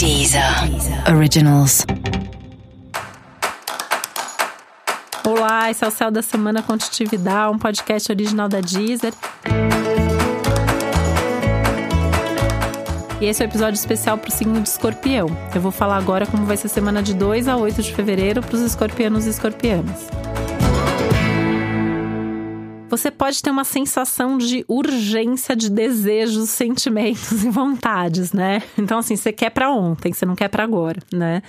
Deezer Originals. Olá, esse é o Céu da Semana Contitividade, um podcast original da Deezer. E esse é o episódio especial para o signo de escorpião. Eu vou falar agora como vai ser a semana de 2 a 8 de fevereiro para os escorpianos e escorpianas você pode ter uma sensação de urgência de desejos, sentimentos e vontades, né? Então, assim, você quer para ontem, você não quer para agora, né?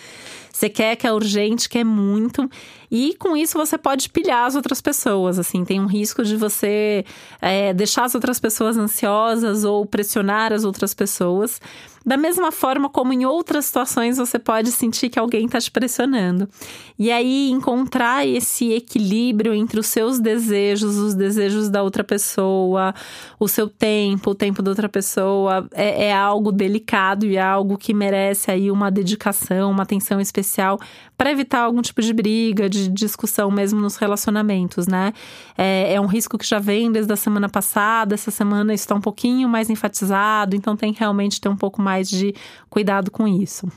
Você quer que é urgente, quer muito. E com isso você pode pilhar as outras pessoas. Assim, tem um risco de você é, deixar as outras pessoas ansiosas ou pressionar as outras pessoas. Da mesma forma como em outras situações você pode sentir que alguém está te pressionando. E aí encontrar esse equilíbrio entre os seus desejos, os desejos da outra pessoa, o seu tempo, o tempo da outra pessoa, é, é algo delicado e é algo que merece aí uma dedicação, uma atenção especial para evitar algum tipo de briga, de discussão mesmo nos relacionamentos, né? É, é um risco que já vem desde a semana passada, essa semana está um pouquinho mais enfatizado, então tem realmente ter um pouco mais de cuidado com isso.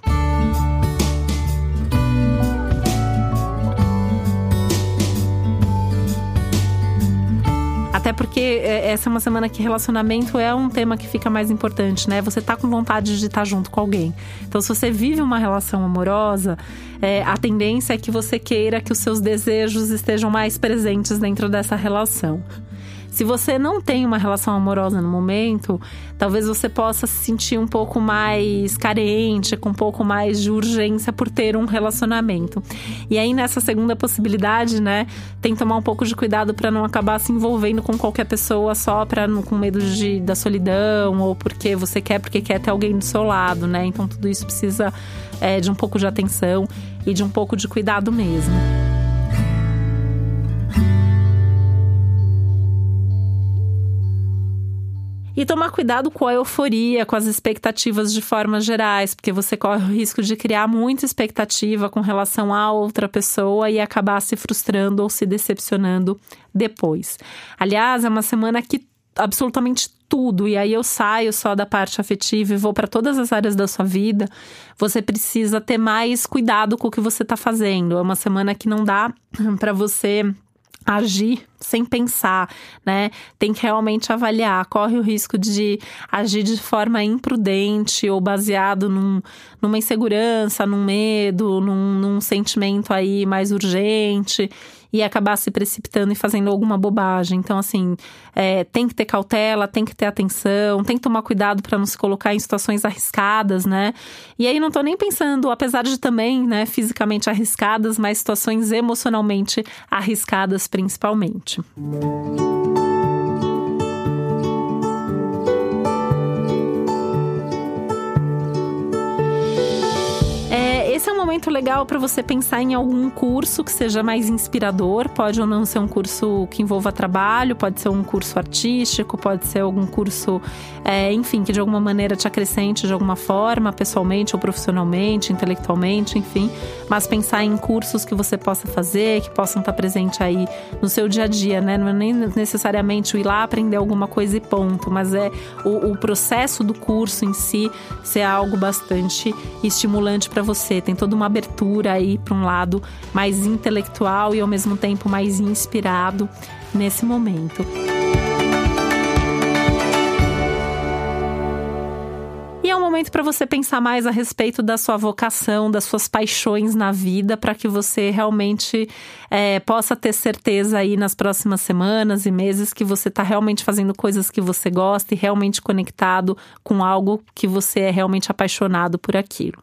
Até porque é, essa é uma semana que relacionamento é um tema que fica mais importante, né? Você tá com vontade de estar junto com alguém. Então, se você vive uma relação amorosa, é, a tendência é que você queira que os seus desejos estejam mais presentes dentro dessa relação. Se você não tem uma relação amorosa no momento, talvez você possa se sentir um pouco mais carente, com um pouco mais de urgência por ter um relacionamento. E aí nessa segunda possibilidade, né, tem que tomar um pouco de cuidado para não acabar se envolvendo com qualquer pessoa só para com medo de, da solidão ou porque você quer porque quer ter alguém do seu lado, né? Então tudo isso precisa é, de um pouco de atenção e de um pouco de cuidado mesmo. E tomar cuidado com a euforia, com as expectativas de formas gerais, porque você corre o risco de criar muita expectativa com relação a outra pessoa e acabar se frustrando ou se decepcionando depois. Aliás, é uma semana que absolutamente tudo, e aí eu saio só da parte afetiva e vou para todas as áreas da sua vida, você precisa ter mais cuidado com o que você está fazendo. É uma semana que não dá para você agir sem pensar, né? Tem que realmente avaliar. Corre o risco de agir de forma imprudente ou baseado num, numa insegurança, num medo, num, num sentimento aí mais urgente e acabar se precipitando e fazendo alguma bobagem. Então, assim, é, tem que ter cautela, tem que ter atenção, tem que tomar cuidado para não se colocar em situações arriscadas, né? E aí não tô nem pensando, apesar de também, né, fisicamente arriscadas, mas situações emocionalmente arriscadas principalmente. esse momento legal para você pensar em algum curso que seja mais inspirador. Pode ou não ser um curso que envolva trabalho, pode ser um curso artístico, pode ser algum curso, é, enfim, que de alguma maneira te acrescente de alguma forma, pessoalmente ou profissionalmente, intelectualmente, enfim. Mas pensar em cursos que você possa fazer, que possam estar presentes aí no seu dia a dia, né? Não é nem necessariamente ir lá aprender alguma coisa e ponto, mas é o, o processo do curso em si ser algo bastante estimulante para você. Tem toda uma abertura aí para um lado mais intelectual e ao mesmo tempo mais inspirado nesse momento. E é um momento para você pensar mais a respeito da sua vocação, das suas paixões na vida, para que você realmente é, possa ter certeza aí nas próximas semanas e meses que você está realmente fazendo coisas que você gosta e realmente conectado com algo que você é realmente apaixonado por aquilo.